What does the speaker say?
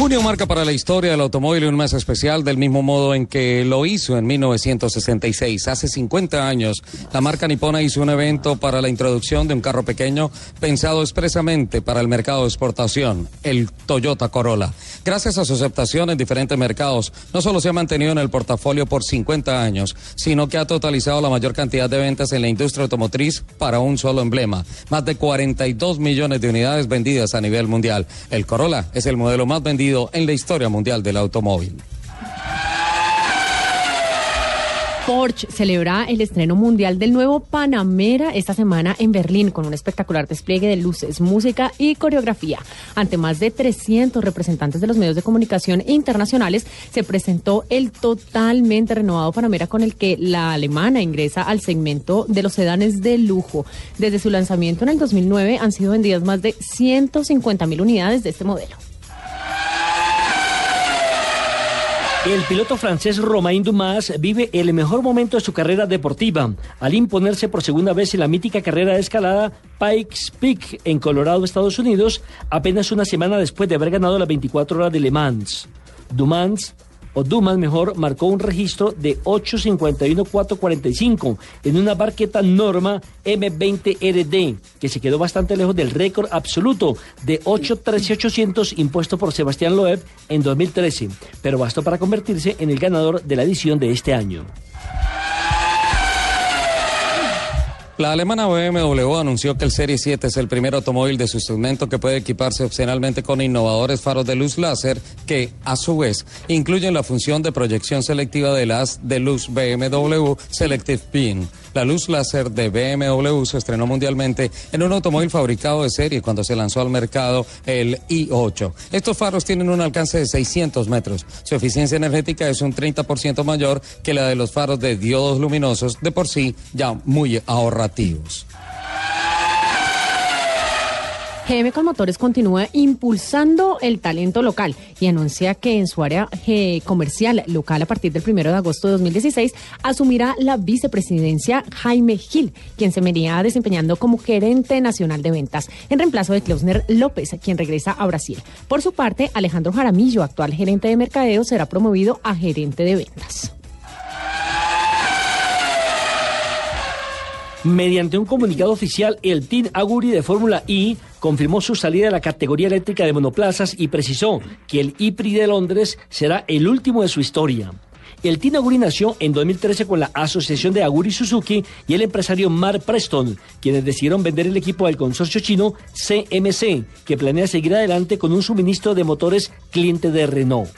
Junio marca para la historia del automóvil un mes especial del mismo modo en que lo hizo en 1966. Hace 50 años, la marca nipona hizo un evento para la introducción de un carro pequeño pensado expresamente para el mercado de exportación, el Toyota Corolla. Gracias a su aceptación en diferentes mercados, no solo se ha mantenido en el portafolio por 50 años, sino que ha totalizado la mayor cantidad de ventas en la industria automotriz para un solo emblema. Más de 42 millones de unidades vendidas a nivel mundial. El Corolla es el modelo más vendido en la historia mundial del automóvil. Porsche celebra el estreno mundial del nuevo Panamera esta semana en Berlín con un espectacular despliegue de luces, música y coreografía. Ante más de 300 representantes de los medios de comunicación internacionales, se presentó el totalmente renovado Panamera con el que la alemana ingresa al segmento de los sedanes de lujo. Desde su lanzamiento en el 2009 han sido vendidas más de 150 mil unidades de este modelo. El piloto francés Romain Dumas vive el mejor momento de su carrera deportiva al imponerse por segunda vez en la mítica carrera de escalada Pikes Peak en Colorado, Estados Unidos, apenas una semana después de haber ganado las 24 horas de Le Mans. Dumas o mejor, marcó un registro de 8.51.445 en una barqueta Norma M20RD, que se quedó bastante lejos del récord absoluto de 8.13.800 impuesto por Sebastián Loeb en 2013, pero bastó para convertirse en el ganador de la edición de este año. La alemana BMW anunció que el Serie 7 es el primer automóvil de su segmento que puede equiparse opcionalmente con innovadores faros de luz láser que, a su vez, incluyen la función de proyección selectiva de las de luz BMW Selective Beam. La luz láser de BMW se estrenó mundialmente en un automóvil fabricado de serie cuando se lanzó al mercado el i8. Estos faros tienen un alcance de 600 metros. Su eficiencia energética es un 30% mayor que la de los faros de diodos luminosos, de por sí ya muy ahorrativos. GM con Motores continúa impulsando el talento local y anuncia que en su área comercial local a partir del 1 de agosto de 2016 asumirá la vicepresidencia Jaime Gil, quien se venía desempeñando como gerente nacional de ventas en reemplazo de Klausner López, quien regresa a Brasil. Por su parte, Alejandro Jaramillo, actual gerente de mercadeo, será promovido a gerente de ventas. Mediante un comunicado oficial, el Team Aguri de Fórmula I confirmó su salida de la categoría eléctrica de monoplazas y precisó que el IPRI de Londres será el último de su historia. El Team Aguri nació en 2013 con la Asociación de Aguri Suzuki y el empresario Mark Preston, quienes decidieron vender el equipo al consorcio chino CMC, que planea seguir adelante con un suministro de motores cliente de Renault.